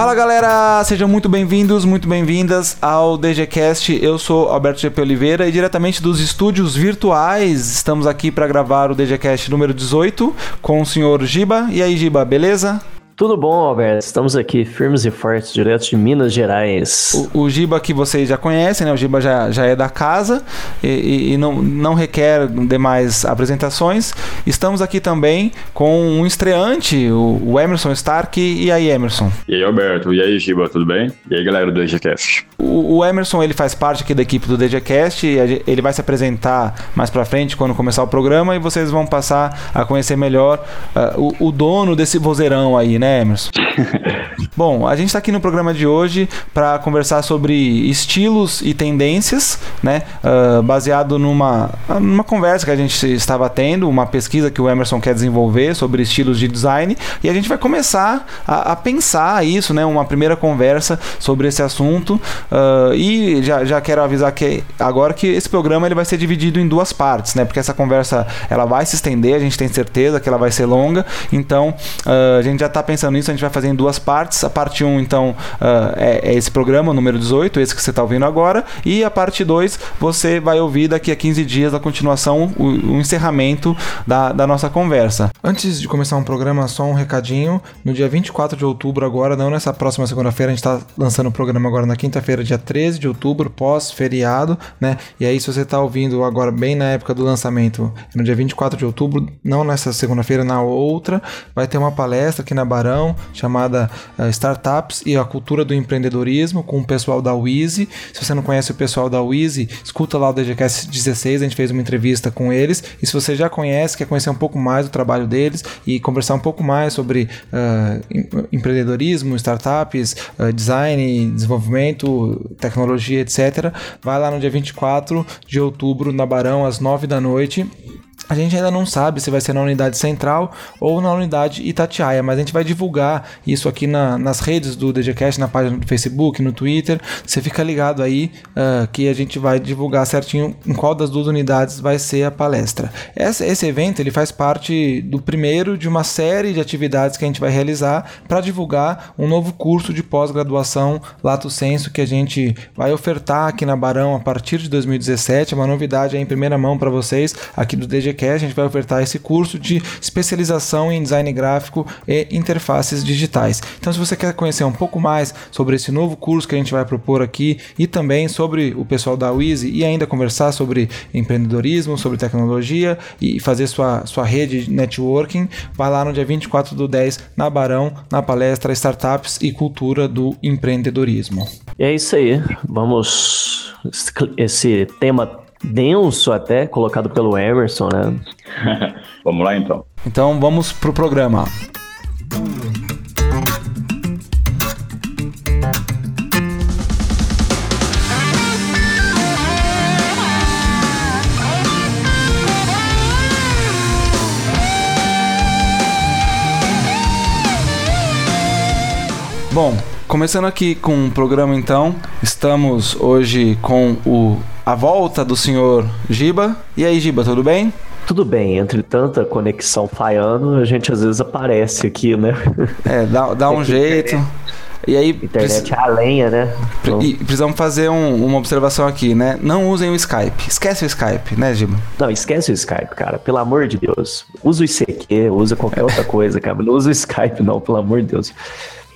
Fala galera, sejam muito bem-vindos, muito bem-vindas ao DGCast. Eu sou Alberto GP Oliveira e diretamente dos estúdios virtuais estamos aqui para gravar o DGCast número 18 com o senhor Giba. E aí, Giba, beleza? Tudo bom, Alberto? Estamos aqui firmes e fortes, direto de Minas Gerais. O, o Giba que vocês já conhecem, né? O Giba já, já é da casa e, e, e, não, não requer demais apresentações. Estamos aqui também com um estreante, o, o Emerson Stark. E aí, Emerson? E aí, Alberto? E aí, Giba, tudo bem? E aí, galera do DGCast? O, o Emerson, ele faz parte aqui da equipe do DGCast. ele vai se apresentar mais pra frente quando começar o programa e vocês vão passar a conhecer melhor uh, o, o dono desse vozeirão aí, né? Emerson? Bom, a gente está aqui no programa de hoje para conversar sobre estilos e tendências, né? Uh, baseado numa, numa conversa que a gente estava tendo, uma pesquisa que o Emerson quer desenvolver sobre estilos de design, e a gente vai começar a, a pensar isso, né? Uma primeira conversa sobre esse assunto. Uh, e já, já quero avisar que agora que esse programa ele vai ser dividido em duas partes, né? Porque essa conversa ela vai se estender, a gente tem certeza que ela vai ser longa, então uh, a gente já está pensando nisso, a gente vai fazer em duas partes. A parte 1, então, uh, é, é, esse programa, número 18, esse que você está ouvindo agora. E a parte 2, você vai ouvir daqui a 15 dias a continuação, o, o encerramento da, da nossa conversa. Antes de começar um programa, só um recadinho. No dia 24 de outubro, agora, não nessa próxima segunda-feira, a gente está lançando o programa agora na quinta-feira, dia 13 de outubro, pós-feriado, né? E aí, se você está ouvindo agora, bem na época do lançamento, no dia 24 de outubro, não nessa segunda-feira, na outra, vai ter uma palestra aqui na Barão chamada uh, Startups e a Cultura do Empreendedorismo com o pessoal da Wheezy. Se você não conhece o pessoal da Wheezy, escuta lá o DGCast 16, a gente fez uma entrevista com eles. E se você já conhece, quer conhecer um pouco mais do trabalho deles e conversar um pouco mais sobre uh, empreendedorismo, startups, uh, design, desenvolvimento, tecnologia, etc., vai lá no dia 24 de outubro na Barão, às 9 da noite. A gente ainda não sabe se vai ser na unidade central ou na unidade Itatiaia, mas a gente vai divulgar isso aqui na, nas redes do DGCast, na página do Facebook, no Twitter. Você fica ligado aí uh, que a gente vai divulgar certinho em qual das duas unidades vai ser a palestra. Esse, evento ele faz parte do primeiro de uma série de atividades que a gente vai realizar para divulgar um novo curso de pós-graduação Lato Senso que a gente vai ofertar aqui na Barão a partir de 2017. É uma novidade em primeira mão para vocês aqui do DGCast a gente vai ofertar esse curso de especialização em design gráfico e interfaces digitais. Então, se você quer conhecer um pouco mais sobre esse novo curso que a gente vai propor aqui e também sobre o pessoal da Wizy e ainda conversar sobre empreendedorismo, sobre tecnologia e fazer sua, sua rede de networking, vai lá no dia 24 do 10 na Barão, na palestra Startups e Cultura do Empreendedorismo. E é isso aí. Vamos. Esse tema denso até, colocado pelo Emerson, né? vamos lá então. Então vamos pro programa. Bom, começando aqui com o programa então, estamos hoje com o a volta do senhor Giba. E aí, Giba, tudo bem? Tudo bem, entre tanta conexão falhando, a gente às vezes aparece aqui, né? É, dá, dá um jeito. E aí, internet é a lenha, né? E precisamos fazer um, uma observação aqui, né? Não usem o Skype. Esquece o Skype, né, Giba? Não, esquece o Skype, cara. Pelo amor de Deus. Usa o ICQ, usa qualquer outra coisa, cara. Não usa o Skype, não, pelo amor de Deus.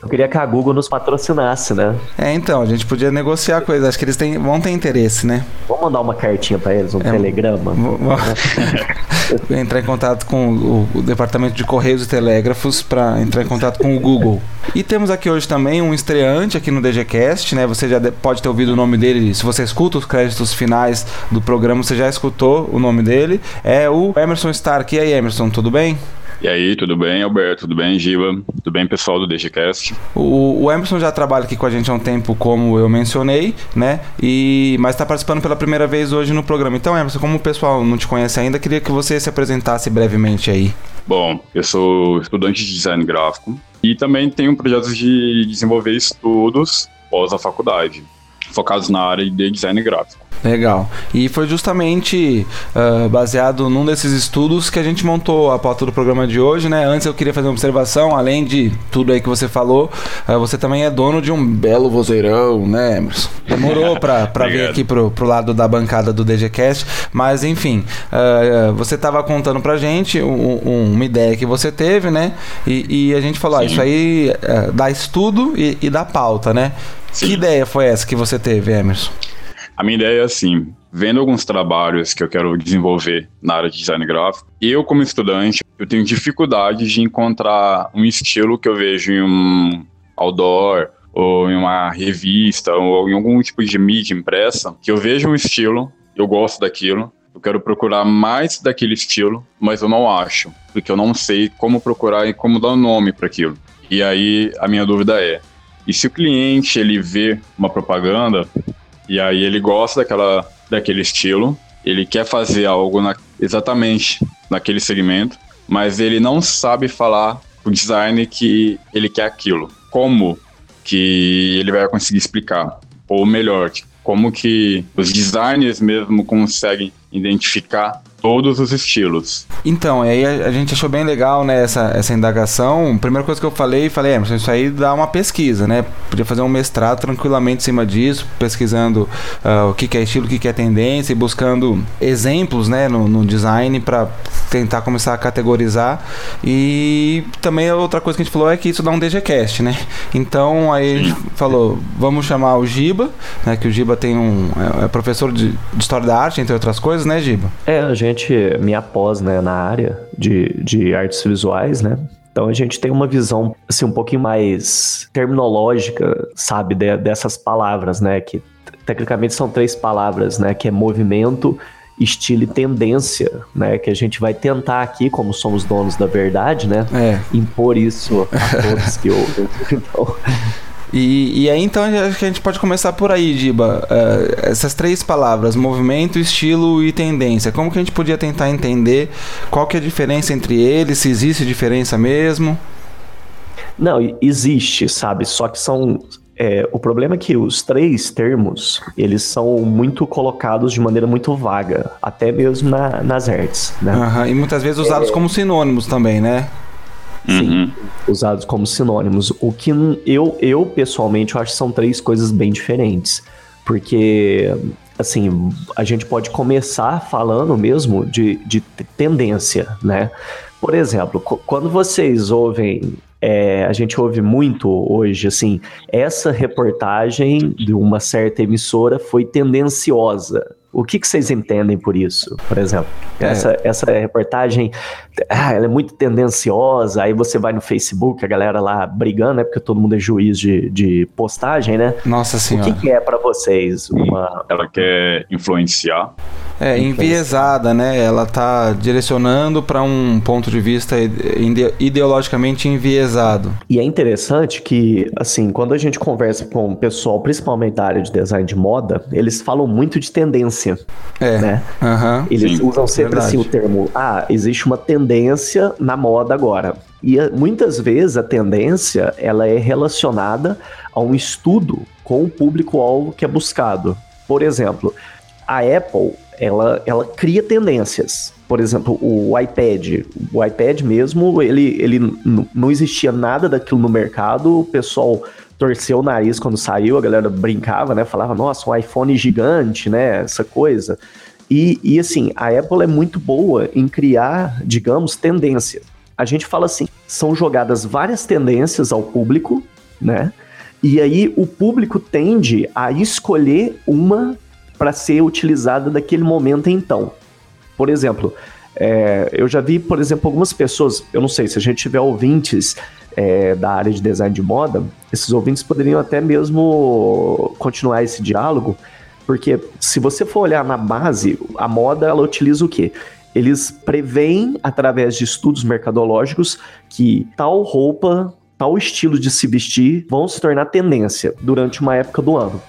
Eu queria que a Google nos patrocinasse, né? É, então, a gente podia negociar coisas. Acho que eles têm, vão ter interesse, né? Vamos mandar uma cartinha para eles, um é, telegrama. entrar em contato com o, o, departamento de Correios e Telégrafos para entrar em contato com o Google. E temos aqui hoje também um estreante aqui no DGCast, né? Você já pode ter ouvido o nome dele. Se você escuta os créditos finais do programa, você já escutou o nome dele. É o Emerson Stark. E aí, Emerson, tudo bem? E aí, tudo bem, Alberto? Tudo bem, Giva? Tudo bem, pessoal do DGCast? O, o Emerson já trabalha aqui com a gente há um tempo, como eu mencionei, né? E, mas está participando pela primeira vez hoje no programa. Então, Emerson, como o pessoal não te conhece ainda, queria que você se apresentasse brevemente aí. Bom, eu sou estudante de design gráfico e também tenho projetos de desenvolver estudos pós a faculdade. Focados na área de design gráfico. Legal. E foi justamente uh, baseado num desses estudos que a gente montou a pauta do programa de hoje, né? Antes eu queria fazer uma observação, além de tudo aí que você falou, uh, você também é dono de um belo vozeirão, né, Emerson? Demorou pra, pra vir aqui pro, pro lado da bancada do DGCast, mas enfim, uh, você tava contando pra gente um, um, uma ideia que você teve, né? E, e a gente falou, ah, isso aí dá estudo e, e dá pauta, né? Sim. Que ideia foi essa que você teve, Emerson? A minha ideia é assim, vendo alguns trabalhos que eu quero desenvolver na área de design gráfico, eu como estudante, eu tenho dificuldade de encontrar um estilo que eu vejo em um outdoor ou em uma revista ou em algum tipo de mídia impressa, que eu vejo um estilo, eu gosto daquilo, eu quero procurar mais daquele estilo, mas eu não acho, porque eu não sei como procurar e como dar nome para aquilo. E aí a minha dúvida é, e se o cliente ele vê uma propaganda e aí ele gosta daquela, daquele estilo, ele quer fazer algo na, exatamente naquele segmento, mas ele não sabe falar o design que ele quer aquilo. Como que ele vai conseguir explicar? Ou melhor, como que os designers mesmo conseguem identificar todos os estilos. Então, aí a, a, gente achou bem legal, né, essa, essa indagação. Primeira coisa que eu falei, falei, Emerson, isso aí dá uma pesquisa, né? Podia fazer um mestrado tranquilamente em cima disso, pesquisando uh, o que, que é estilo, o que, que é tendência e buscando exemplos, né, no, no design para tentar começar a categorizar. E também outra coisa que a gente falou é que isso dá um DGCast, né? Então, aí a gente falou, vamos chamar o Giba, né, que o Giba tem um é, é professor de, de História da Arte, entre outras coisas, né, Giba? É, a gente gente, minha pós, né, na área de, de artes visuais, né? Então a gente tem uma visão assim um pouquinho mais terminológica, sabe, de, dessas palavras, né, que tecnicamente são três palavras, né, que é movimento, estilo e tendência, né, que a gente vai tentar aqui, como somos donos da verdade, né, é. impor isso a todos que ouvem. Então, e, e aí então acho que a gente pode começar por aí, Diba. Uh, essas três palavras, movimento, estilo e tendência. Como que a gente podia tentar entender qual que é a diferença entre eles, se existe diferença mesmo? Não, existe, sabe? Só que são. É, o problema é que os três termos, eles são muito colocados de maneira muito vaga, até mesmo na, nas artes, né? Uhum, e muitas vezes usados é... como sinônimos também, né? Sim, uhum. usados como sinônimos. O que eu, eu, pessoalmente, eu acho que são três coisas bem diferentes. Porque, assim, a gente pode começar falando mesmo de, de tendência, né? Por exemplo, quando vocês ouvem é, a gente ouve muito hoje, assim, essa reportagem de uma certa emissora foi tendenciosa. O que, que vocês entendem por isso, por exemplo? É. Essa, essa reportagem, ah, ela é muito tendenciosa, aí você vai no Facebook, a galera lá brigando, né? Porque todo mundo é juiz de, de postagem, né? Nossa Senhora. O que, que é para vocês? Uma... Ela quer influenciar é, enviesada, né? Ela tá direcionando para um ponto de vista ideologicamente enviesado. E é interessante que, assim, quando a gente conversa com o pessoal, principalmente da área de design de moda, eles falam muito de tendência. É. Né? Uhum, eles sim, usam sempre verdade. assim o termo: ah, existe uma tendência na moda agora. E eh, muitas vezes a tendência ela é relacionada a um estudo com o público-alvo que é buscado. Por exemplo, a Apple ela, ela cria tendências. Por exemplo, o iPad. O iPad mesmo, ele, ele não existia nada daquilo no mercado, o pessoal torceu o nariz quando saiu, a galera brincava, né? Falava, nossa, um iPhone gigante, né? Essa coisa. E, e assim, a Apple é muito boa em criar, digamos, tendências. A gente fala assim, são jogadas várias tendências ao público, né? E aí o público tende a escolher uma para ser utilizada naquele momento então. Por exemplo, é, eu já vi, por exemplo, algumas pessoas, eu não sei, se a gente tiver ouvintes é, da área de design de moda, esses ouvintes poderiam até mesmo continuar esse diálogo, porque se você for olhar na base, a moda ela utiliza o quê? Eles preveem, através de estudos mercadológicos, que tal roupa, tal estilo de se vestir vão se tornar tendência durante uma época do ano.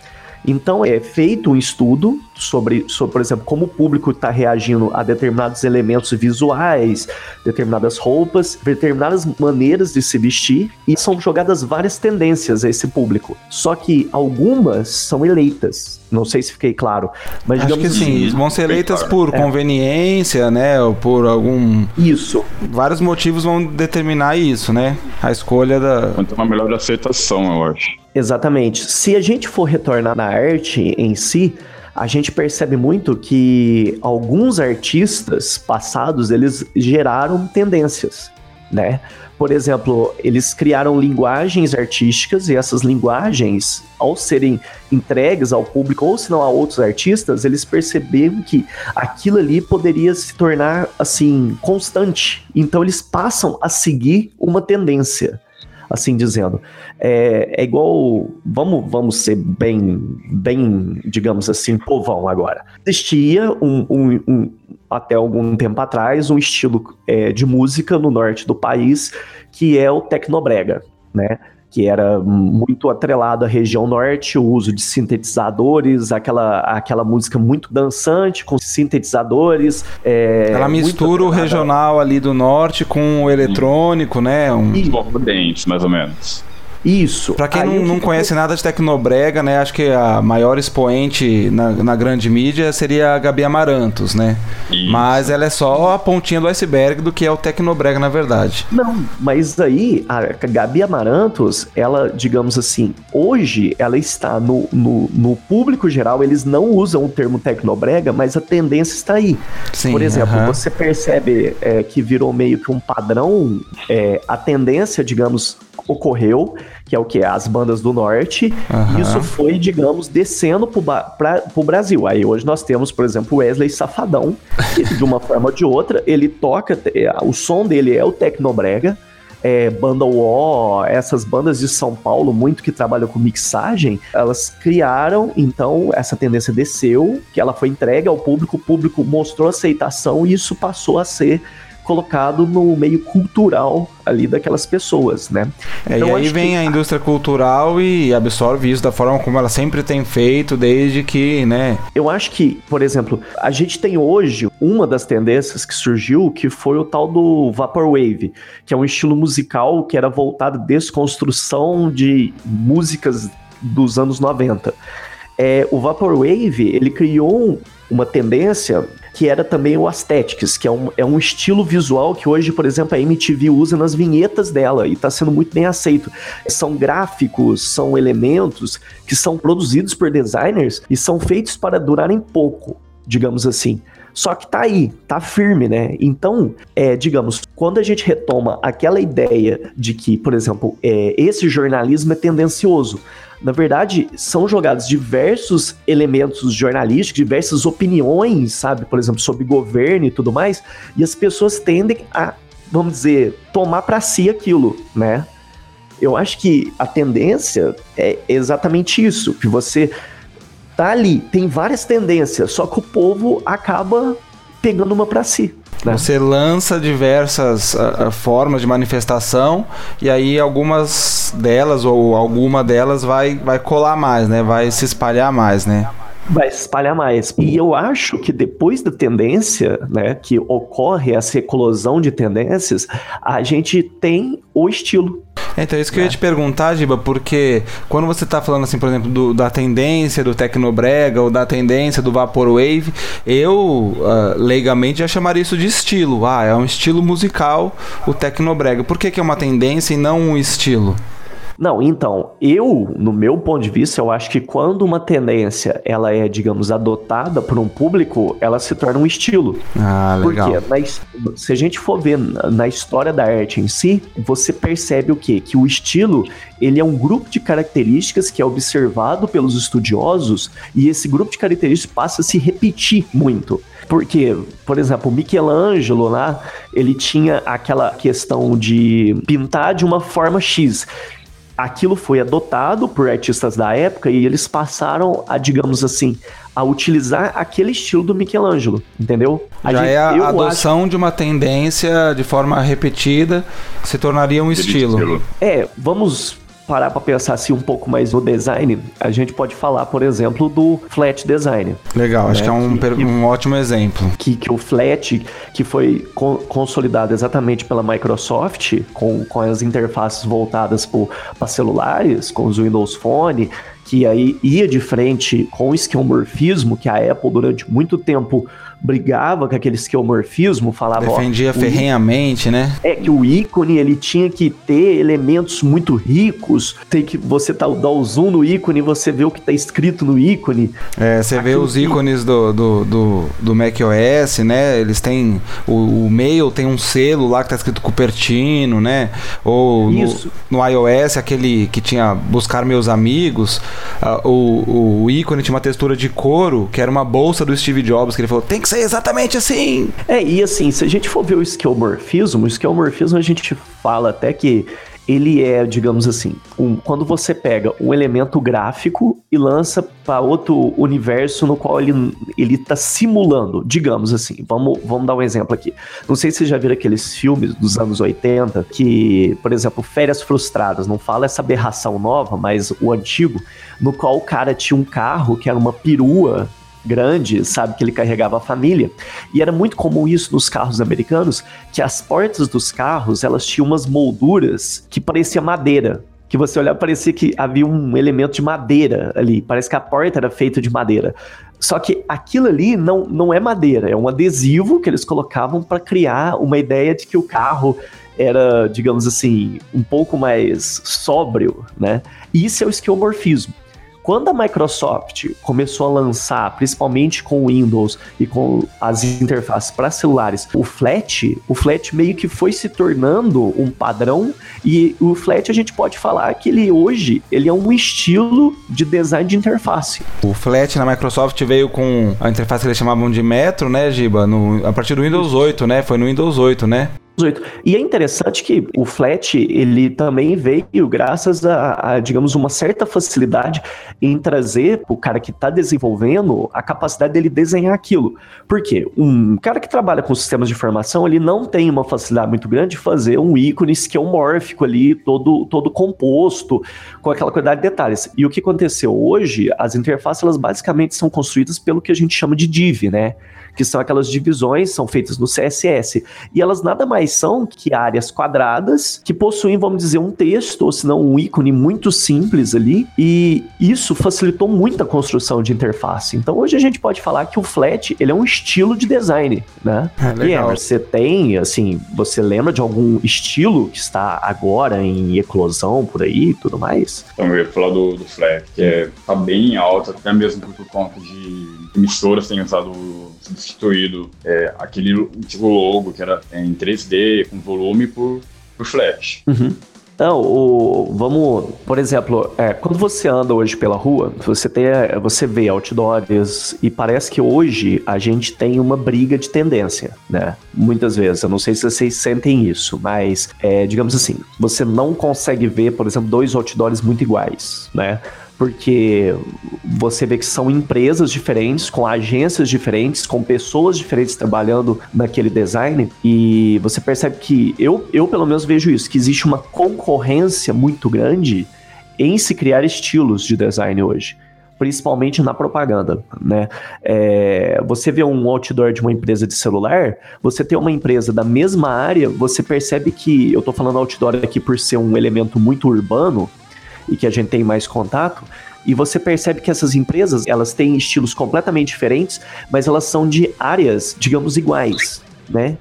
Então é feito um estudo sobre, sobre por exemplo, como o público está reagindo a determinados elementos visuais, determinadas roupas, determinadas maneiras de se vestir, e são jogadas várias tendências a esse público. Só que algumas são eleitas. Não sei se fiquei claro, mas Acho digamos que sim, assim, vão ser eleitas por é. conveniência, né, ou por algum Isso. Vários motivos vão determinar isso, né? A escolha da Quanto uma melhor aceitação, eu acho. Exatamente. Se a gente for retornar na arte em si, a gente percebe muito que alguns artistas passados eles geraram tendências, né? Por exemplo, eles criaram linguagens artísticas e essas linguagens, ao serem entregues ao público ou se não a outros artistas, eles perceberam que aquilo ali poderia se tornar assim constante. Então eles passam a seguir uma tendência assim dizendo. É, é igual. Vamos, vamos ser bem, bem, digamos assim, povão agora. Existia um, um, um até algum tempo atrás um estilo é, de música no norte do país que é o tecnobrega, né? Que era muito atrelado à região norte, o uso de sintetizadores, aquela, aquela música muito dançante com sintetizadores. É, Ela mistura o regional ali do norte com o eletrônico, né? Um... Dentes, mais ou menos. Isso. Pra quem não, não conhece nada de Tecnobrega, né? Acho que a maior expoente na, na grande mídia seria a Gabi Amarantos, né? Isso. Mas ela é só a pontinha do iceberg do que é o Tecnobrega, na verdade. Não, mas aí a Gabi Amarantos, ela, digamos assim, hoje ela está no, no, no público geral, eles não usam o termo Tecnobrega, mas a tendência está aí. Sim, Por exemplo, uh -huh. você percebe é, que virou meio que um padrão, é, a tendência, digamos, ocorreu, que é o que? As bandas do norte. Uhum. E isso foi, digamos, descendo pra, pro Brasil. Aí hoje nós temos, por exemplo, Wesley Safadão, que de uma forma ou de outra, ele toca, é, o som dele é o Tecnobrega. É, banda UO, essas bandas de São Paulo, muito que trabalham com mixagem, elas criaram, então, essa tendência desceu, que ela foi entregue ao público, o público mostrou aceitação e isso passou a ser colocado no meio cultural ali daquelas pessoas, né? É, então, e aí vem que... a indústria cultural e absorve isso da forma como ela sempre tem feito desde que, né? Eu acho que, por exemplo, a gente tem hoje uma das tendências que surgiu que foi o tal do Vaporwave, que é um estilo musical que era voltado à desconstrução de músicas dos anos 90. É, o Vaporwave, ele criou uma tendência que era também o Aesthetics, que é um, é um estilo visual que hoje, por exemplo, a MTV usa nas vinhetas dela e está sendo muito bem aceito. São gráficos, são elementos que são produzidos por designers e são feitos para durarem pouco, digamos assim. Só que tá aí, tá firme, né? Então, é, digamos, quando a gente retoma aquela ideia de que, por exemplo, é, esse jornalismo é tendencioso, na verdade, são jogados diversos elementos jornalísticos, diversas opiniões, sabe? Por exemplo, sobre governo e tudo mais, e as pessoas tendem a, vamos dizer, tomar para si aquilo, né? Eu acho que a tendência é exatamente isso, que você tá ali, tem várias tendências, só que o povo acaba pegando uma para si. Né? Você lança diversas uh, formas de manifestação e aí algumas delas ou alguma delas vai, vai colar mais, né? Vai se espalhar mais, né? vai se espalhar mais. E eu acho que depois da tendência, né, que ocorre essa eclosão de tendências, a gente tem o estilo. Então, isso que é. eu ia te perguntar, Giba, porque quando você está falando, assim, por exemplo, do, da tendência do Tecnobrega ou da tendência do Vaporwave, eu, uh, leigamente, já chamaria isso de estilo. Ah, é um estilo musical o Tecnobrega. Por que, que é uma tendência e não um estilo? Não, então, eu, no meu ponto de vista, eu acho que quando uma tendência ela é, digamos, adotada por um público, ela se torna um estilo. Ah, legal. Porque na, se a gente for ver na, na história da arte em si, você percebe o quê? Que o estilo, ele é um grupo de características que é observado pelos estudiosos e esse grupo de características passa a se repetir muito. Porque, por exemplo, Michelangelo lá, ele tinha aquela questão de pintar de uma forma X aquilo foi adotado por artistas da época e eles passaram a, digamos assim, a utilizar aquele estilo do Michelangelo, entendeu? A Já gente, é a adoção acho... de uma tendência de forma repetida, se tornaria um estilo. É, vamos parar para pensar assim um pouco mais no design, a gente pode falar, por exemplo, do flat design. Legal, né? acho que é um, que, um ótimo exemplo. Que, que o flat, que foi co consolidado exatamente pela Microsoft, com, com as interfaces voltadas para celulares, com os Windows Phone, que aí ia de frente com o esquemorfismo, que a Apple durante muito tempo brigava com aquele esquemorfismo, falava... Defendia ferrenhamente, né? É, que o ícone, ele tinha que ter elementos muito ricos, tem que você tá, dá o zoom no ícone e você vê o que está escrito no ícone. É, você vê os ícones do, do, do, do macOS, né? Eles têm... O, o mail tem um selo lá que tá escrito Cupertino, né? Ou no, no, iOS, aquele que tinha buscar meus amigos, uh, o, o ícone tinha uma textura de couro, que era uma bolsa do Steve Jobs, que ele falou, tem que ser exatamente assim. É, e assim, se a gente for ver o esquemorfismo, o esquemorfismo a gente fala até que ele é, digamos assim, um, quando você pega um elemento gráfico e lança para outro universo no qual ele ele está simulando, digamos assim. Vamos, vamos dar um exemplo aqui. Não sei se vocês já viram aqueles filmes dos anos 80 que, por exemplo, Férias Frustradas, não fala essa aberração nova, mas o antigo, no qual o cara tinha um carro que era uma perua grande, sabe, que ele carregava a família. E era muito comum isso nos carros americanos, que as portas dos carros, elas tinham umas molduras que parecia madeira. Que você olhava, parecia que havia um elemento de madeira ali. Parece que a porta era feita de madeira. Só que aquilo ali não, não é madeira, é um adesivo que eles colocavam para criar uma ideia de que o carro era, digamos assim, um pouco mais sóbrio, né? E isso é o esquemorfismo. Quando a Microsoft começou a lançar, principalmente com o Windows e com as interfaces para celulares, o Flat, o Flat meio que foi se tornando um padrão e o Flat a gente pode falar que ele hoje ele é um estilo de design de interface. O Flat na Microsoft veio com a interface que eles chamavam de Metro, né, Giba? No, a partir do Windows 8, né? Foi no Windows 8, né? 18. E é interessante que o Flat, ele também veio graças a, a digamos, uma certa facilidade em trazer para o cara que está desenvolvendo a capacidade dele desenhar aquilo. Por quê? Um cara que trabalha com sistemas de informação, ele não tem uma facilidade muito grande de fazer um ícone esquemórfico ali, todo, todo composto, com aquela quantidade de detalhes. E o que aconteceu hoje, as interfaces, elas basicamente são construídas pelo que a gente chama de div, né? Que são aquelas divisões, são feitas no CSS. E elas nada mais são que áreas quadradas que possuem, vamos dizer, um texto, ou se não um ícone muito simples ali. E isso facilitou muito a construção de interface. Então hoje a gente pode falar que o Flat ele é um estilo de design, né? É, legal. E você tem, assim, você lembra de algum estilo que está agora em eclosão por aí e tudo mais? Então eu ia falar do, do Flat, que é, tá bem alto, até mesmo por conta de emissoras têm usado substituído é, aquele tipo logo que era em 3D com volume por, por flash. Uhum. Não, o, vamos, por exemplo, é, quando você anda hoje pela rua, você, tem, você vê outdoors e parece que hoje a gente tem uma briga de tendência, né? Muitas vezes, eu não sei se vocês sentem isso, mas, é, digamos assim, você não consegue ver, por exemplo, dois outdoors muito iguais, né? Porque você vê que são empresas diferentes, com agências diferentes, com pessoas diferentes trabalhando naquele design, e você percebe que eu, eu pelo menos vejo isso, que existe uma concorrência muito grande em se criar estilos de design hoje principalmente na propaganda, né? É, você vê um outdoor de uma empresa de celular, você tem uma empresa da mesma área, você percebe que, eu tô falando outdoor aqui por ser um elemento muito urbano, e que a gente tem mais contato, e você percebe que essas empresas, elas têm estilos completamente diferentes, mas elas são de áreas, digamos, iguais, né?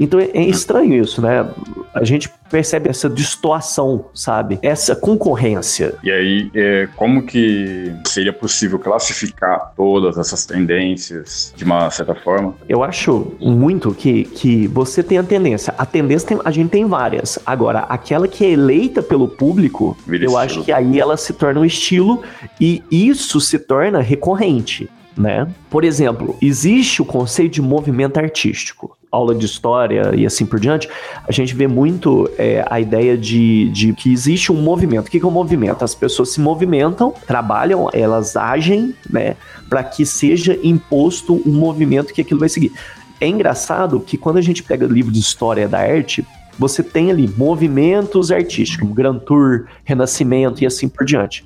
Então é, é estranho isso, né? A gente percebe essa distorção, sabe? Essa concorrência. E aí, é, como que seria possível classificar todas essas tendências de uma certa forma? Eu acho muito que, que você tem a tendência. A tendência tem, a gente tem várias. Agora, aquela que é eleita pelo público, Vira eu estilo. acho que aí ela se torna um estilo e isso se torna recorrente. Né? Por exemplo, existe o conceito de movimento artístico aula de história e assim por diante, a gente vê muito é, a ideia de, de que existe um movimento. O que é um movimento? As pessoas se movimentam, trabalham, elas agem, né, para que seja imposto um movimento que aquilo vai seguir. É engraçado que quando a gente pega livro de história da arte, você tem ali movimentos artísticos, Grand Tour, Renascimento e assim por diante.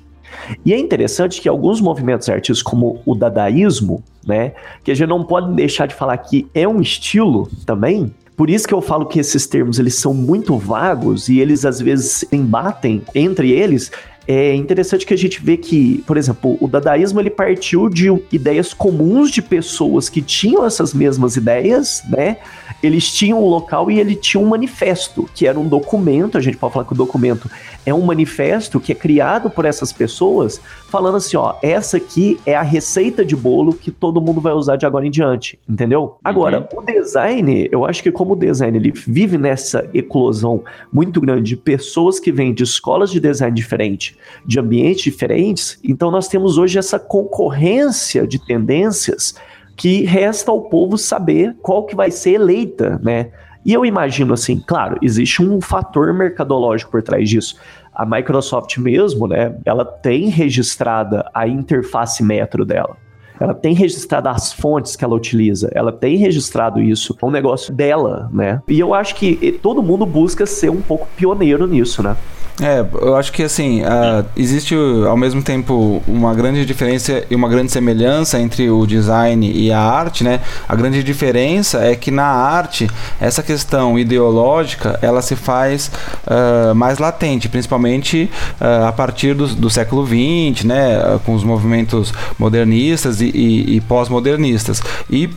E é interessante que alguns movimentos artísticos, como o dadaísmo, né, que a gente não pode deixar de falar que é um estilo também, por isso que eu falo que esses termos eles são muito vagos e eles às vezes embatem entre eles. É interessante que a gente vê que, por exemplo, o dadaísmo ele partiu de ideias comuns de pessoas que tinham essas mesmas ideias, né? eles tinham um local e ele tinha um manifesto, que era um documento, a gente pode falar que o documento é um manifesto que é criado por essas pessoas, falando assim, ó, essa aqui é a receita de bolo que todo mundo vai usar de agora em diante, entendeu? Agora, uhum. o design, eu acho que como o design ele vive nessa eclosão muito grande de pessoas que vêm de escolas de design diferentes, de ambientes diferentes, então nós temos hoje essa concorrência de tendências que resta ao povo saber qual que vai ser eleita, né? E eu imagino assim, claro, existe um fator mercadológico por trás disso. A Microsoft mesmo, né, ela tem registrada a interface metro dela. Ela tem registrado as fontes que ela utiliza, ela tem registrado isso, é um negócio dela, né? E eu acho que todo mundo busca ser um pouco pioneiro nisso, né? É, eu acho que assim, uh, existe ao mesmo tempo uma grande diferença e uma grande semelhança entre o design e a arte, né? A grande diferença é que na arte, essa questão ideológica, ela se faz uh, mais latente, principalmente uh, a partir do, do século XX, né? com os movimentos modernistas e, e, e pós-modernistas. E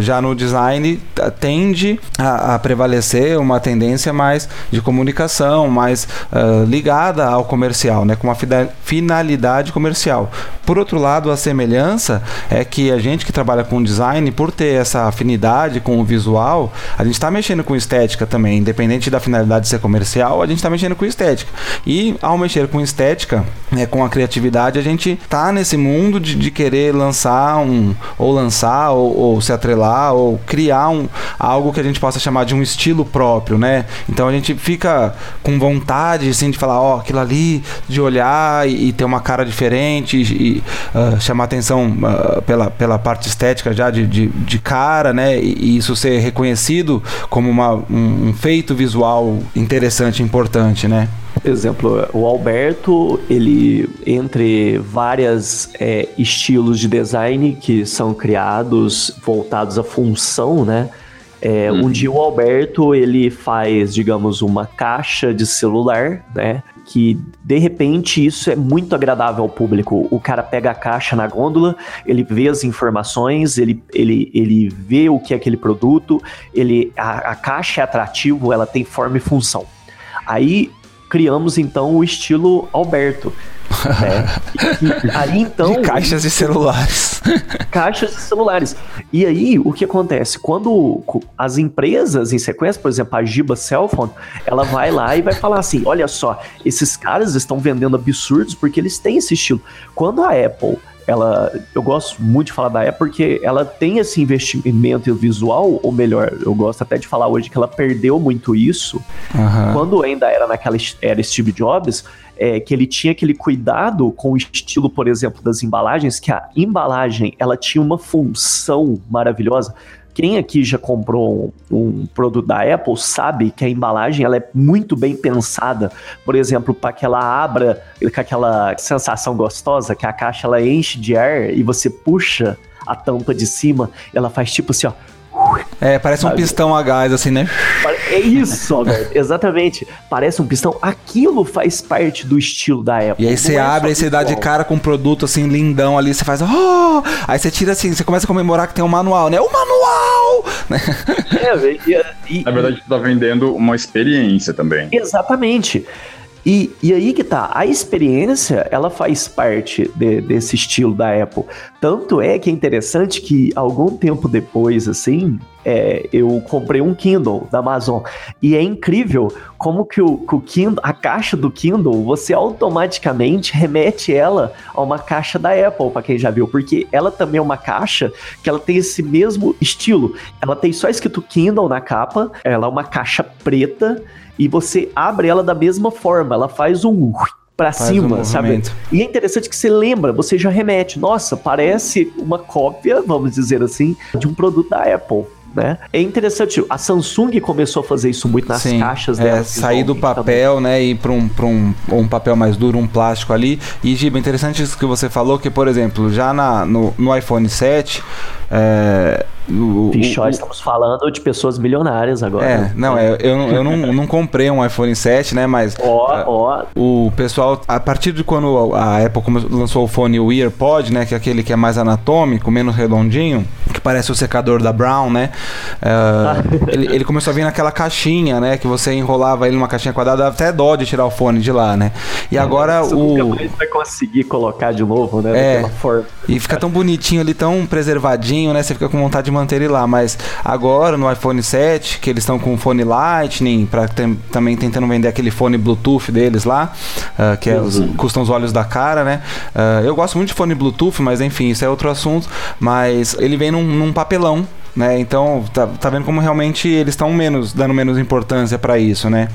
já no design tende a, a, prevalecer uma tendência mais de comunicação, mais ligada ao comercial, né, com uma finalidade comercial. Por outro lado, a semelhança é que a gente que trabalha com design, por ter essa afinidade com o visual, a gente está mexendo com estética também, independente da finalidade ser comercial, a gente está mexendo com estética. E ao mexer com estética, né, com a criatividade, a gente tá nesse mundo de, de querer lançar um, ou lançar, ou, ou, se atrelar, ou criar um, algo que a gente possa chamar de um estilo próprio, né? Então a gente fica com vontade, assim, de falar, ó, oh, aquilo ali, de olhar e, e, ter uma cara diferente e, uh, chamar atenção uh, pela, pela parte estética já de, de, de cara, né? E, e, isso ser reconhecido como uma, um, um feito visual interessante, importante, né? Exemplo, o Alberto, ele, entre várias é, estilos de design que são criados voltados à função, né? É, hum. Um dia o Alberto ele faz, digamos, uma caixa de celular, né? Que de repente isso é muito agradável ao público. O cara pega a caixa na gôndola, ele vê as informações, ele, ele, ele vê o que é aquele produto, ele a, a caixa é atrativo, ela tem forma e função. Aí criamos então o estilo Alberto. Né? E, aí então. De caixas de celulares. Caixas de celulares. E aí, o que acontece? Quando as empresas em sequência, por exemplo, a Giba Cellphone, ela vai lá e vai falar assim: olha só, esses caras estão vendendo absurdos porque eles têm esse estilo. Quando a Apple ela, eu gosto muito de falar da Apple porque ela tem esse investimento visual, ou melhor, eu gosto até de falar hoje que ela perdeu muito isso. Uhum. Quando ainda era naquela era Steve Jobs, é, que ele tinha aquele cuidado com o estilo, por exemplo, das embalagens, que a embalagem ela tinha uma função maravilhosa. Quem aqui já comprou um, um, produto da Apple sabe que a embalagem ela é muito bem pensada. Por exemplo, para que ela abra com aquela sensação gostosa, que a caixa ela enche de ar e você puxa a tampa de cima, ela faz tipo assim, ó é, parece um pistão a gás, assim, né? É isso, Alberto, exatamente. Parece um pistão. Aquilo faz parte do estilo da Apple. E aí você é abre, aí você dá de cara com um produto assim, lindão ali, você faz. Oh! Aí você tira assim, você começa a comemorar que tem um manual, né? O manual! É, e, e, Na verdade, você tá vendendo uma experiência também. Exatamente. E, e aí que tá, a experiência, ela faz parte de, desse estilo da Apple. Tanto é que é interessante que algum tempo depois, assim, é, eu comprei um Kindle da Amazon. E é incrível como que o, que o Kindle, a caixa do Kindle, você automaticamente remete ela a uma caixa da Apple, para quem já viu, porque ela também é uma caixa que ela tem esse mesmo estilo. Ela tem só escrito Kindle na capa, ela é uma caixa preta e você abre ela da mesma forma, ela faz um para cima, um sabe? E é interessante que você lembra, você já remete, nossa, parece uma cópia, vamos dizer assim, de um produto da Apple. né? É interessante, a Samsung começou a fazer isso muito nas Sim, caixas dela. É, sair do papel, também. né, e para um, um, um papel mais duro, um plástico ali. E, Giba, interessante isso que você falou, que, por exemplo, já na, no, no iPhone 7, é, o, Pichó, o, estamos falando de pessoas milionárias agora. É, não, é, eu, eu não, não comprei um iPhone 7, né? Mas ó, ó. o pessoal, a partir de quando a Apple lançou o fone o EarPod, né? Que é aquele que é mais anatômico, menos redondinho, que parece o secador da Brown, né? Uh, ele, ele, começou a vir naquela caixinha, né? Que você enrolava ele numa caixinha quadrada, dava até dó de tirar o fone de lá, né? E é, agora você o. Nunca mais vai conseguir colocar de novo, né? É, e fica tão bonitinho ali, tão preservadinho, né? Você fica com vontade de manter ele lá. Mas agora no iPhone 7, que eles estão com o fone Lightning, para também tentando vender aquele fone Bluetooth deles lá, uh, que é os, custam os olhos da cara, né? Uh, eu gosto muito de fone Bluetooth, mas enfim, isso é outro assunto. Mas ele vem num, num papelão né? Então, tá, tá vendo como realmente eles estão menos dando menos importância para isso, né?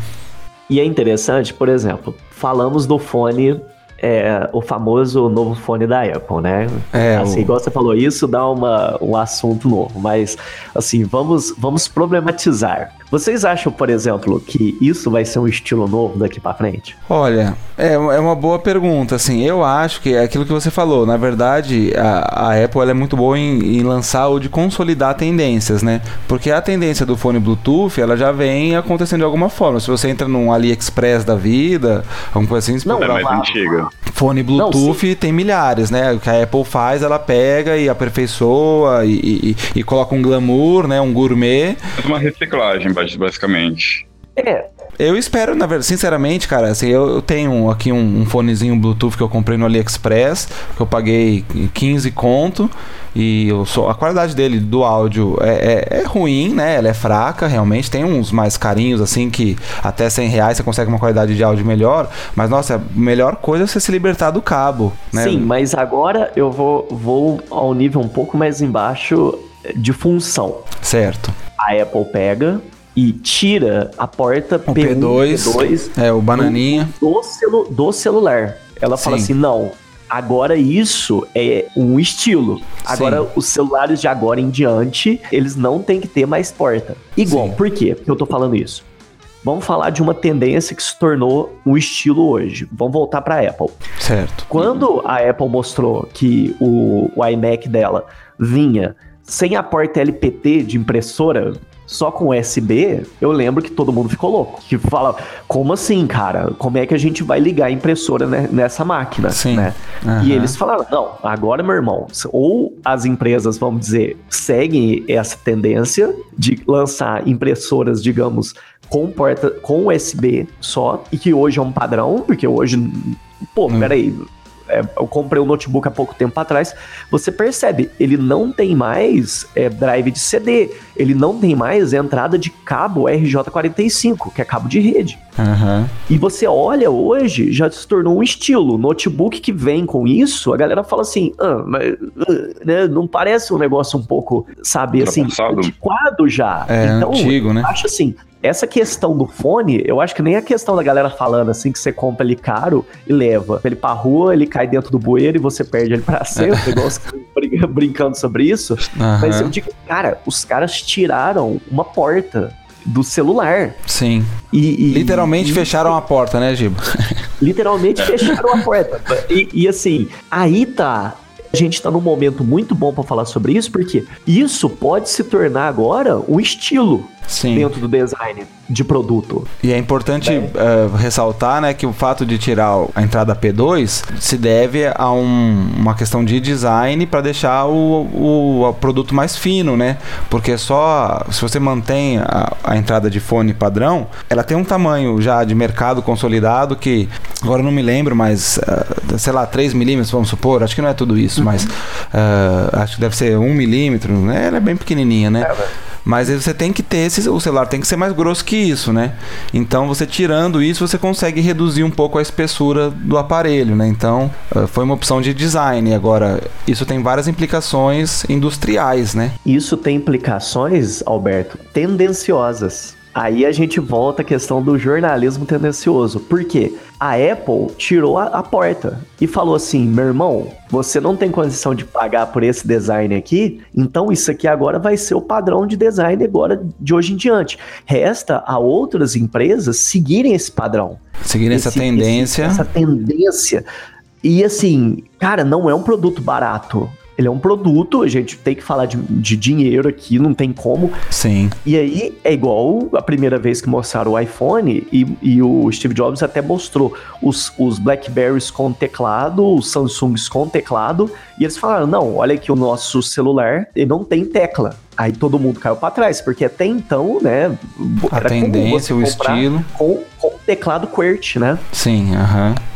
E é interessante, por exemplo, falamos do fone é, o famoso novo fone da Apple, né? É, assim, o... igual você falou, isso dá uma, um assunto novo, mas assim, vamos, vamos problematizar. Vocês acham, por exemplo, que isso vai ser um estilo novo daqui para frente? Olha, é, é uma boa pergunta. Assim, eu acho que é aquilo que você falou. Na verdade, a, a Apple é muito boa em, em, lançar ou de consolidar tendências, né? Porque a tendência do fone Bluetooth, ela já vem acontecendo de alguma forma. Se você entra num AliExpress da vida, alguma coisa assim... Não, é mais antiga. Fone Bluetooth não, tem milhares, né? O que a Apple faz, ela pega e aperfeiçoa e, e, e coloca um glamour, né? Um gourmet. É uma reciclagem, basicamente. É. Eu espero, na verdade, sinceramente, cara, assim, eu, eu tenho aqui um, um, fonezinho Bluetooth que eu comprei no AliExpress, que eu paguei 15 conto, e eu sou, a qualidade dele do áudio é, é, é, ruim, né? Ela é fraca, realmente. Tem uns mais carinhos, assim, que até 100 reais você consegue uma qualidade de áudio melhor, mas, nossa, a melhor coisa é você se libertar do cabo, né? Sim, mas agora eu vou, vou ao nível um pouco mais embaixo de função. Certo. A Apple pega, e tira a porta o P1, P2, P2 é o bananinha do, do, celu, do celular. Ela Sim. fala assim: "Não, Agora isso é um estilo. Agora Sim. os celulares de agora em diante, eles não tem que ter mais porta. Igual, Sim. por quê? Porque eu tô falando isso. Vamos falar de uma tendência que se tornou um estilo hoje. Vamos voltar para a Apple. Certo. Quando a Apple mostrou que o, o iMac dela vinha sem a porta LPT de impressora, só com USB, eu lembro que todo mundo ficou louco. Que fala, como assim, cara? Como é que a gente vai ligar a impressora nessa máquina? Sim. Né? Uhum. E eles falaram, não, agora, meu irmão, ou as empresas, vamos dizer, seguem essa tendência de lançar impressoras, digamos, com porta com USB só, e que hoje é um padrão, porque hoje, pô, hum. peraí, é, eu comprei um notebook há pouco tempo atrás, você percebe, ele não tem mais é, drive de CD, ele não tem mais entrada de cabo RJ45, que é cabo de rede. Uhum. E você olha hoje, já se tornou um estilo. Notebook que vem com isso, a galera fala assim, ah, mas uh, né, não parece um negócio um pouco, sabe, assim, antiquado já. É, então, antigo, né? Acho assim, essa questão do fone, eu acho que nem a questão da galera falando assim que você compra ele caro e leva ele pra rua, ele cai dentro do bueiro e você perde ele pra sempre, é. igual você brincando sobre isso. Uhum. Mas eu digo, cara, os caras tiraram uma porta do celular. Sim. E, e literalmente e, fecharam a porta, né, Gibo? Literalmente fecharam a porta. E, e, assim, aí tá a gente está num momento muito bom para falar sobre isso, porque isso pode se tornar agora um estilo Sim. dentro do design de produto. E é importante. Uh, ressaltar né, que o fato de tirar a entrada P2 se deve a um, uma questão de design para deixar o, o, o, produto mais fino, né? Porque só se você mantém a, a, entrada de fone padrão, ela tem um tamanho já de mercado consolidado que agora eu não me lembro, mas uh, sei lá, 3 milímetros, vamos supor, acho que não é tudo isso, uhum. mas uh, acho que deve ser 1 milímetro, né? Ela é bem pequenininha, né? É, mas você tem que ter esse, o celular tem que ser mais grosso que isso, né? Então você tirando isso, você consegue reduzir um pouco a espessura do aparelho, né? Então eh, foi uma opção de design. Agora, isso tem várias implicações industriais, né? Isso tem implicações, Alberto, tendenciosas. Aí a gente volta à questão do jornalismo tendencioso. Por quê? a Apple tirou a, a, porta e falou assim: meu irmão, você não tem condição de pagar por esse design aqui, então isso aqui agora vai ser o padrão de design agora de hoje em diante. Resta a outras empresas seguirem esse padrão. Seguirem essa tendência. Esse, essa tendência. E assim, cara, não é um produto barato. Ele é um produto, a gente tem que falar de, de, dinheiro aqui, não tem como. Sim. E aí é igual a primeira vez que mostraram o iPhone e, e o Steve Jobs até mostrou os, os Blackberries com teclado, os Samsungs com teclado, e eles falaram: não, olha que o nosso celular ele não tem tecla. Aí todo mundo caiu para trás, porque até então, né? A tendência, o estilo. Com, com teclado QWERTY, né? Sim, aham. Uh -huh.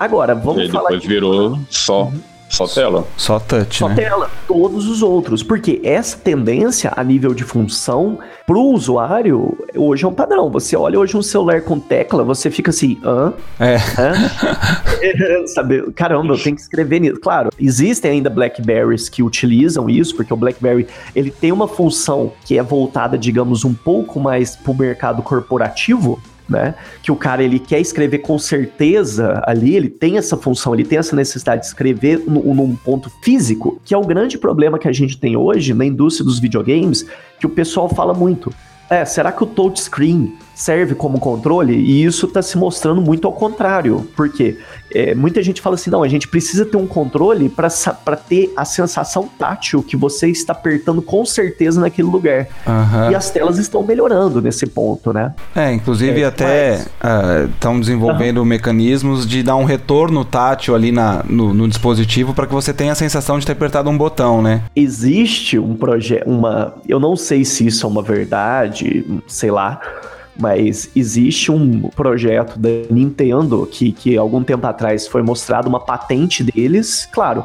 Agora, vamos e falar. Depois virou só. Uhum. Só tela. Só touch, Só né? tela. Todos os outros. Porque essa tendência a nível de função pro usuário hoje é um padrão. Você olha hoje um celular com tecla, você fica assim, hã? É. Hã? Sabe, caramba, eu tenho que escrever nisso. Claro, existem ainda Blackberries que utilizam isso, porque o Blackberry ele tem uma função que é voltada, digamos, um pouco mais pro mercado corporativo, né? Que o cara ele quer escrever com certeza ali, ele tem essa função, ele tem essa necessidade de escrever no, num ponto físico, que é o grande problema que a gente tem hoje na indústria dos videogames, que o pessoal fala muito. É, será que o touchscreen serve como controle? E isso está se mostrando muito ao contrário. Porque é, muita gente fala assim: não, a gente precisa ter um controle para ter a sensação tátil que você está apertando com certeza naquele lugar. Uhum. E as telas estão melhorando nesse ponto, né? É, inclusive é, até estão uh, desenvolvendo uhum. mecanismos de dar um retorno tátil ali na, no, no dispositivo para que você tenha a sensação de ter apertado um botão, né? Existe um projeto, uma. Eu não sei se isso é uma verdade, sei lá mas existe um projeto da Nintendo que, que algum tempo atrás foi mostrado uma patente deles. Claro,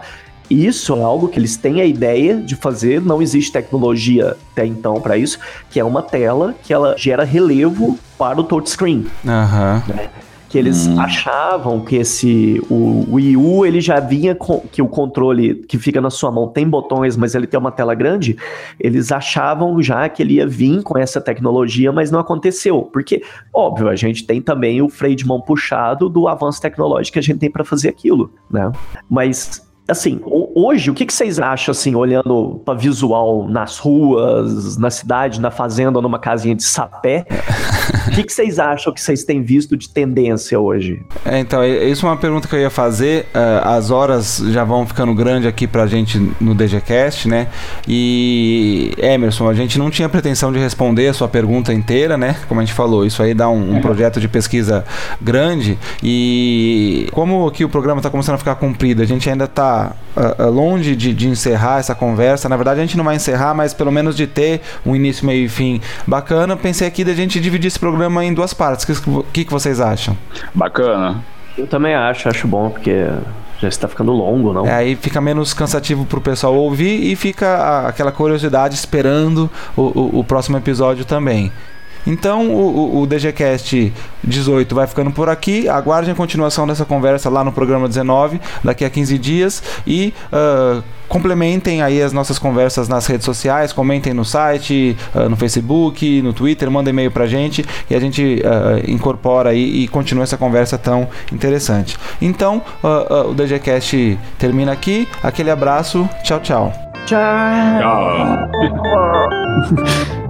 isso é algo que eles têm a ideia de fazer, não existe tecnologia até então para isso, que é uma tela que ela gera relevo para o touchscreen. Aham. Uhum. Né? Que eles hum. achavam que esse o Wii U ele já vinha com que o controle que fica na sua mão tem botões, mas ele tem uma tela grande. Eles achavam já que ele ia vir com essa tecnologia, mas não aconteceu, porque óbvio a gente tem também o freio de mão puxado do avanço tecnológico que a gente tem para fazer aquilo, né? Mas assim, hoje, o que, que vocês acham, assim, olhando para visual nas ruas, na cidade, na fazenda, numa casinha de sapé? O que, que vocês acham que vocês têm visto de tendência hoje? É, então, isso é uma pergunta que eu ia fazer. Uh, as horas já vão ficando grande aqui pra gente no DGCast, né? E, Emerson, a gente não tinha pretensão de responder a sua pergunta inteira, né? Como a gente falou, isso aí dá um, um projeto de pesquisa grande. E como que o programa está começando a ficar comprido, a gente ainda está uh, longe de, de, encerrar essa conversa. Na verdade, a gente não vai encerrar, mas pelo menos de ter um início, meio e fim bacana. Pensei aqui da gente dividir esse programa em duas partes. O que, que, que vocês acham? Bacana. Eu também acho, acho bom, porque já está ficando longo, não? É, aí fica menos cansativo para o pessoal ouvir e fica aquela curiosidade esperando o, o, o próximo episódio também. Então o, o DGCast 18 vai ficando por aqui. Aguardem a continuação dessa conversa lá no programa 19, daqui a 15 dias. E uh, complementem aí as nossas conversas nas redes sociais, comentem no site, uh, no Facebook, no Twitter, mandem e-mail pra gente e a gente uh, incorpora aí e continua essa conversa tão interessante. Então, o DGCast termina aqui. Aquele abraço. Tchau, tchau. Tchau. Tchau.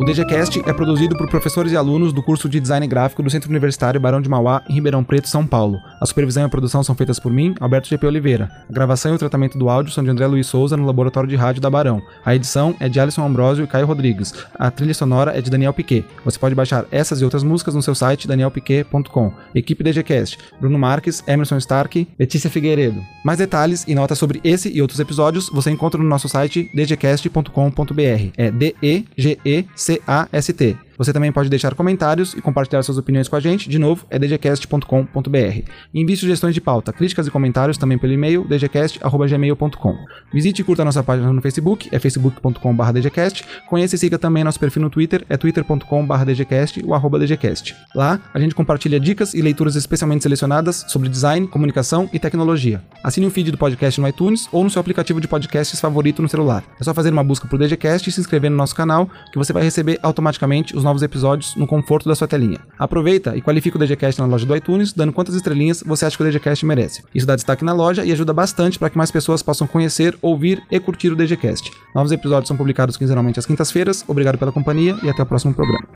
O DGCast é produzido por professores e alunos do curso de Design Gráfico do Centro Universitário Barão de Mauá, em Ribeirão Preto, São Paulo. A supervisão e a produção são feitas por mim, Alberto GP Oliveira. A gravação e o tratamento do áudio são de André Luiz Souza no Laboratório de Rádio da Barão. A edição é de Alisson Ambrosio e Caio Rodrigues. A trilha sonora é de Daniel Piquet. Você pode baixar essas e outras músicas no seu site danielpiquet.com. Equipe DGCast: Bruno Marques, Emerson Stark, Letícia Figueiredo. Mais detalhes e notas sobre esse e outros episódios você encontra no nosso site dgcast.com.br. É D E G E C C-A-S-T. Você também pode deixar comentários e compartilhar suas opiniões com a gente. De novo, é dgcast.com.br. Envie sugestões de pauta, críticas e comentários também pelo e-mail dgcast.gmail.com. Visite e curta nossa página no Facebook, é facebook.com.br dgcast. Conheça e siga também nosso perfil no Twitter, é twitter.com.br dgcast ou arroba dgcast. Lá, a gente compartilha dicas e leituras especialmente selecionadas sobre design, comunicação e tecnologia. Assine o feed do podcast no iTunes ou no seu aplicativo de podcasts favorito no celular. É só fazer uma busca por DGCast e se inscrever no nosso canal, que você vai receber automaticamente os novos episódios no conforto da sua telinha. Aproveita e qualifica o DGCast na loja do iTunes, dando quantas estrelinhas você acha que o DGCast merece. Isso dá destaque na loja e ajuda bastante para que mais pessoas possam conhecer, ouvir e curtir o DGCast. Novos episódios são publicados quinzenalmente às quintas-feiras. Obrigado pela companhia e até o próximo programa.